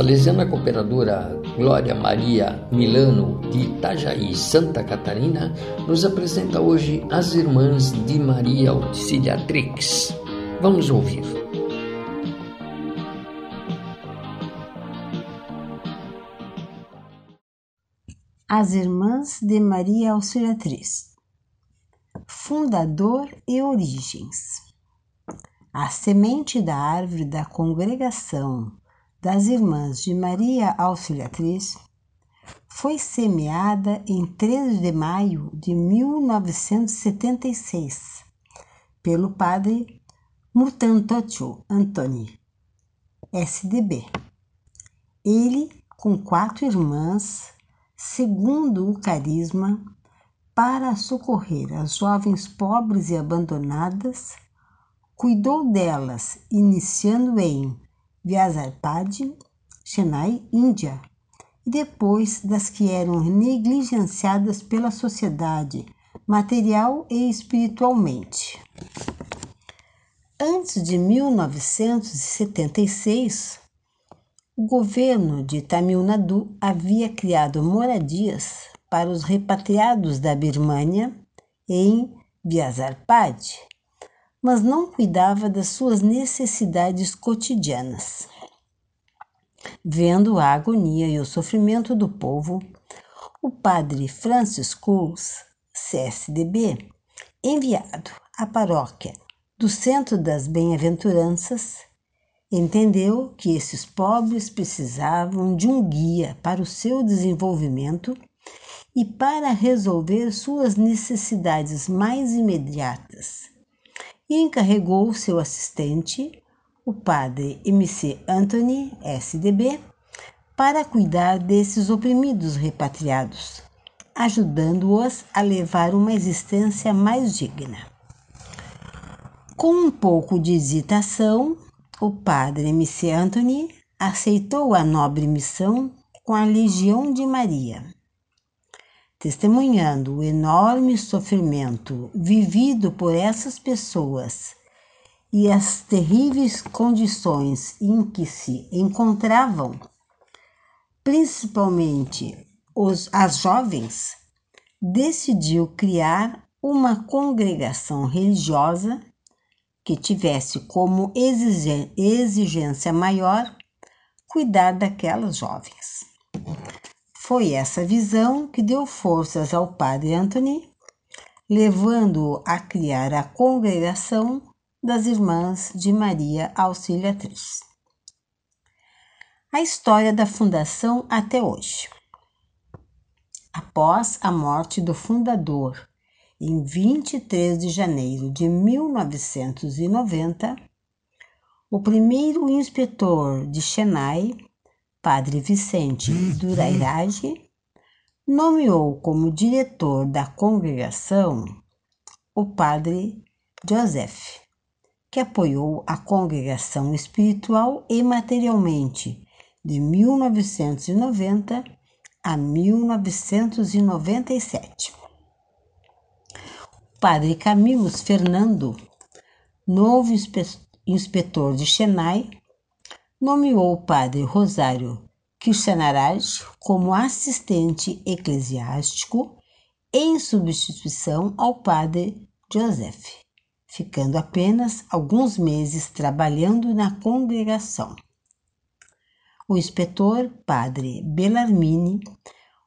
salesiana cooperadora Glória Maria Milano de Itajaí, Santa Catarina, nos apresenta hoje as Irmãs de Maria Auxiliatrix. Vamos ouvir. As Irmãs de Maria Auxiliatriz Fundador e Origens A semente da árvore da congregação das Irmãs de Maria Auxiliatriz foi semeada em 13 de maio de 1976 pelo padre Murtantotio Antoni, SDB. Ele, com quatro irmãs, segundo o carisma, para socorrer as jovens pobres e abandonadas, cuidou delas, iniciando em Vyazarpad, Chennai, Índia, e depois das que eram negligenciadas pela sociedade, material e espiritualmente. Antes de 1976, o governo de Tamil Nadu havia criado moradias para os repatriados da Birmânia em Vyazarpad, mas não cuidava das suas necessidades cotidianas. Vendo a agonia e o sofrimento do povo, o padre Francis Coles, CSDB, enviado à paróquia do Centro das Bem-aventuranças, entendeu que esses pobres precisavam de um guia para o seu desenvolvimento e para resolver suas necessidades mais imediatas e encarregou seu assistente, o padre MC Anthony, SDB, para cuidar desses oprimidos repatriados, ajudando-os a levar uma existência mais digna. Com um pouco de hesitação, o padre MC Anthony aceitou a nobre missão com a Legião de Maria testemunhando o enorme sofrimento vivido por essas pessoas e as terríveis condições em que se encontravam, principalmente os, as jovens, decidiu criar uma congregação religiosa que tivesse como exigência maior cuidar daquelas jovens. Foi essa visão que deu forças ao padre Anthony, levando-o a criar a congregação das Irmãs de Maria Auxiliatriz. A história da fundação até hoje. Após a morte do fundador, em 23 de janeiro de 1990, o primeiro inspetor de Chennai Padre Vicente Durairage nomeou como diretor da congregação o Padre Joseph, que apoiou a congregação espiritual e materialmente de 1990 a 1997. O Padre Camilus Fernando, novo inspetor de Chennai, nomeou o padre Rosário Krishnaraj como assistente eclesiástico em substituição ao padre Joseph, ficando apenas alguns meses trabalhando na congregação. O inspetor padre Bellarmine,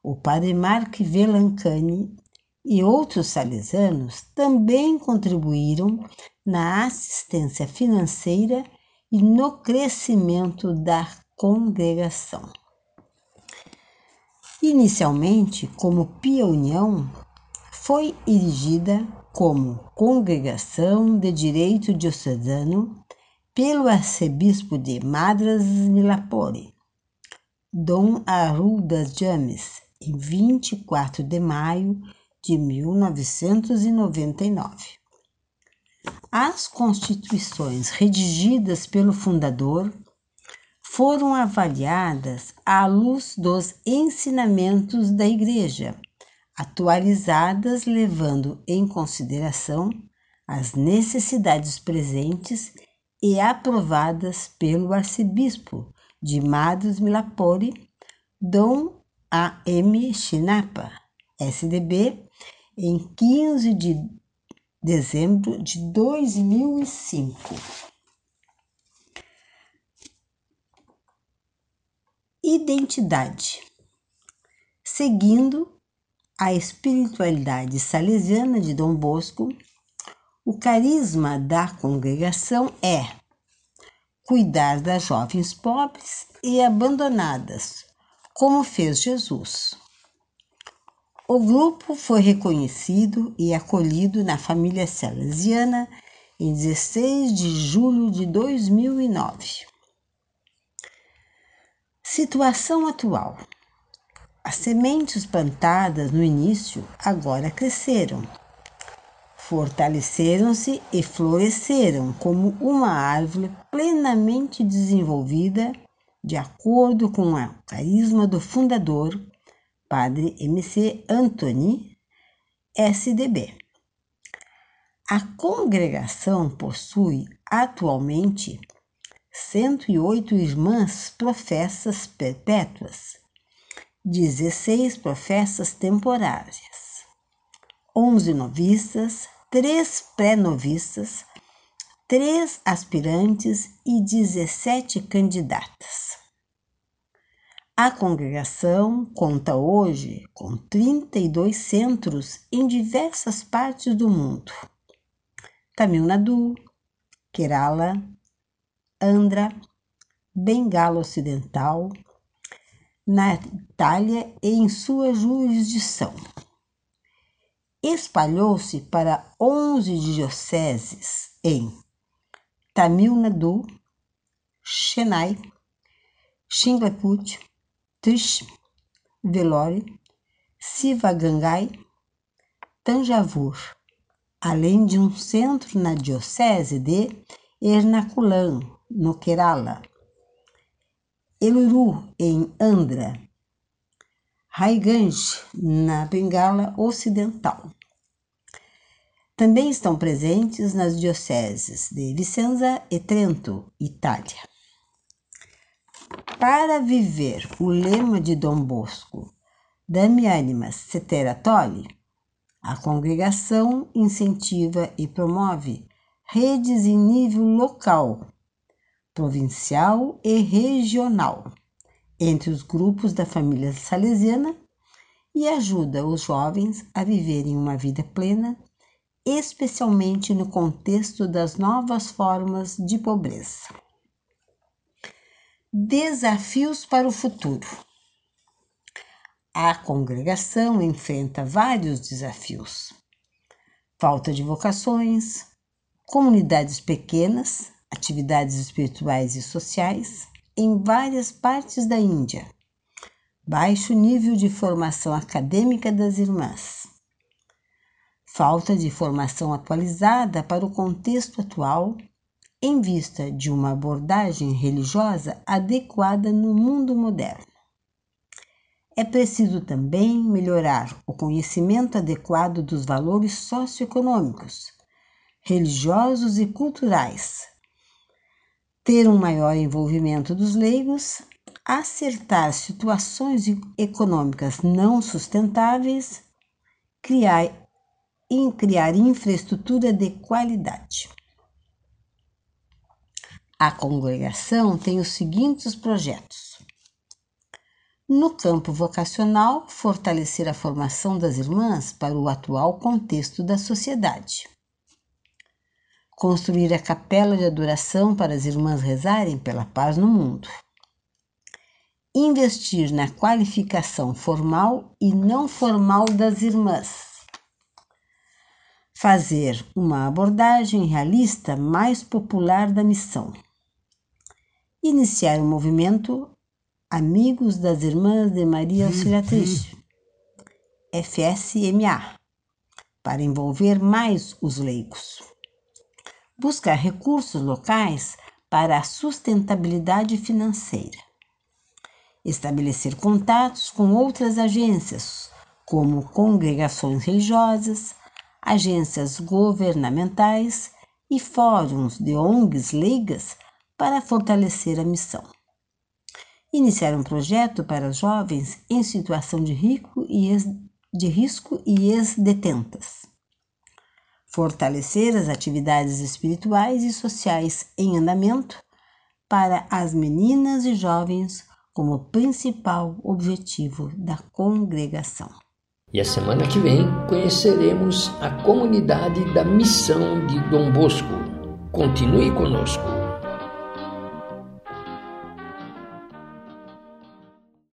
o padre Mark Velancani e outros salesanos também contribuíram na assistência financeira e no crescimento da congregação. Inicialmente, como Pia União, foi erigida como Congregação de Direito Diocesano pelo arcebispo de Madras Milapore, Dom Arrudas James, em 24 de maio de 1999. As constituições redigidas pelo fundador foram avaliadas à luz dos ensinamentos da Igreja, atualizadas levando em consideração as necessidades presentes e aprovadas pelo arcebispo de Madhus Milapori, Dom A.M. Chinapa, SDB, em 15 de dezembro de 2005. Identidade. Seguindo a espiritualidade salesiana de Dom Bosco, o carisma da congregação é cuidar das jovens pobres e abandonadas, como fez Jesus. O grupo foi reconhecido e acolhido na família salesiana em 16 de julho de 2009. Situação atual: as sementes plantadas no início agora cresceram, fortaleceram-se e floresceram como uma árvore plenamente desenvolvida, de acordo com o carisma do fundador, Padre MC Anthony, SDB. A congregação possui atualmente 108 irmãs professas perpétuas, 16 professas temporárias, 11 noviças, 3 pré-noviças, 3 aspirantes e 17 candidatas. A congregação conta hoje com 32 centros em diversas partes do mundo. Tamil Nadu, Kerala, Andra, Bengala Ocidental, na Itália e em sua jurisdição. Espalhou-se para 11 dioceses em Tamil Nadu, Chennai, Singapur, Trish, Velore, Sivagangai, Tanjavur, além de um centro na diocese de Ernakulam, no Kerala, Eluru, em Andhra, Raiganj, na Bengala Ocidental. Também estão presentes nas dioceses de Vicenza e Trento, Itália. Para viver o lema de Dom Bosco, Dami Animas Cetera Tolli, a congregação incentiva e promove redes em nível local provincial e regional entre os grupos da família salesiana e ajuda os jovens a viverem uma vida plena, especialmente no contexto das novas formas de pobreza. Desafios para o futuro. A congregação enfrenta vários desafios: falta de vocações, comunidades pequenas atividades espirituais e sociais em várias partes da Índia, baixo nível de formação acadêmica das irmãs, falta de formação atualizada para o contexto atual em vista de uma abordagem religiosa adequada no mundo moderno. É preciso também melhorar o conhecimento adequado dos valores socioeconômicos, religiosos e culturais ter um maior envolvimento dos leigos, acertar situações econômicas não sustentáveis, criar, criar infraestrutura de qualidade. A congregação tem os seguintes projetos. No campo vocacional, fortalecer a formação das irmãs para o atual contexto da sociedade construir a capela de adoração para as irmãs rezarem pela paz no mundo. Investir na qualificação formal e não formal das irmãs. Fazer uma abordagem realista mais popular da missão. Iniciar o movimento Amigos das Irmãs de Maria Auxiliatriz, FSMA, para envolver mais os leigos buscar recursos locais para a sustentabilidade financeira, estabelecer contatos com outras agências, como congregações religiosas, agências governamentais e fóruns de ONGs leigas para fortalecer a missão. iniciar um projeto para jovens em situação de, rico e ex, de risco e ex-detentas, fortalecer as atividades espirituais e sociais em andamento para as meninas e jovens como principal objetivo da congregação. E a semana que vem conheceremos a comunidade da Missão de Dom Bosco. Continue conosco.